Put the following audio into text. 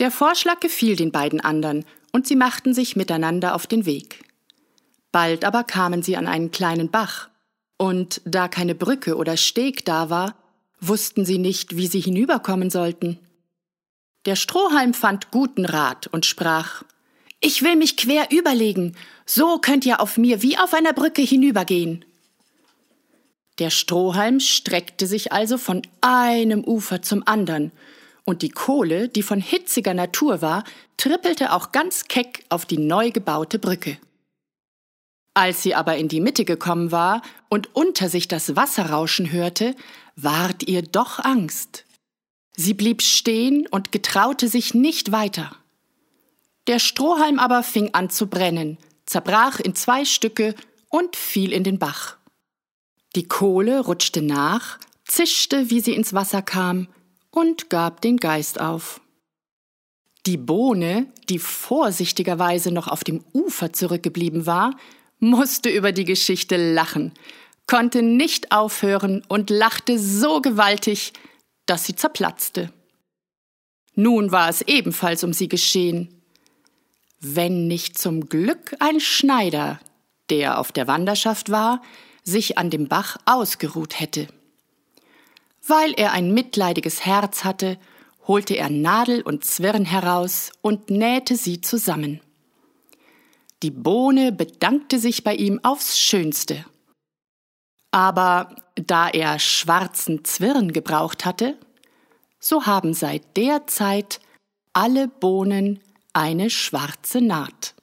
Der Vorschlag gefiel den beiden anderen, und sie machten sich miteinander auf den Weg. Bald aber kamen sie an einen kleinen Bach, und da keine Brücke oder Steg da war, wussten sie nicht, wie sie hinüberkommen sollten. Der Strohhalm fand guten Rat und sprach Ich will mich quer überlegen, so könnt ihr auf mir wie auf einer Brücke hinübergehen. Der Strohhalm streckte sich also von einem Ufer zum andern, und die Kohle, die von hitziger Natur war, trippelte auch ganz keck auf die neu gebaute Brücke. Als sie aber in die Mitte gekommen war und unter sich das Wasser rauschen hörte, ward ihr doch Angst. Sie blieb stehen und getraute sich nicht weiter. Der Strohhalm aber fing an zu brennen, zerbrach in zwei Stücke und fiel in den Bach. Die Kohle rutschte nach, zischte, wie sie ins Wasser kam, und gab den Geist auf. Die Bohne, die vorsichtigerweise noch auf dem Ufer zurückgeblieben war, musste über die Geschichte lachen, konnte nicht aufhören und lachte so gewaltig, dass sie zerplatzte. Nun war es ebenfalls um sie geschehen. Wenn nicht zum Glück ein Schneider, der auf der Wanderschaft war, sich an dem Bach ausgeruht hätte. Weil er ein mitleidiges Herz hatte, holte er Nadel und Zwirn heraus und nähte sie zusammen. Die Bohne bedankte sich bei ihm aufs Schönste. Aber da er schwarzen Zwirn gebraucht hatte, so haben seit der Zeit alle Bohnen eine schwarze Naht.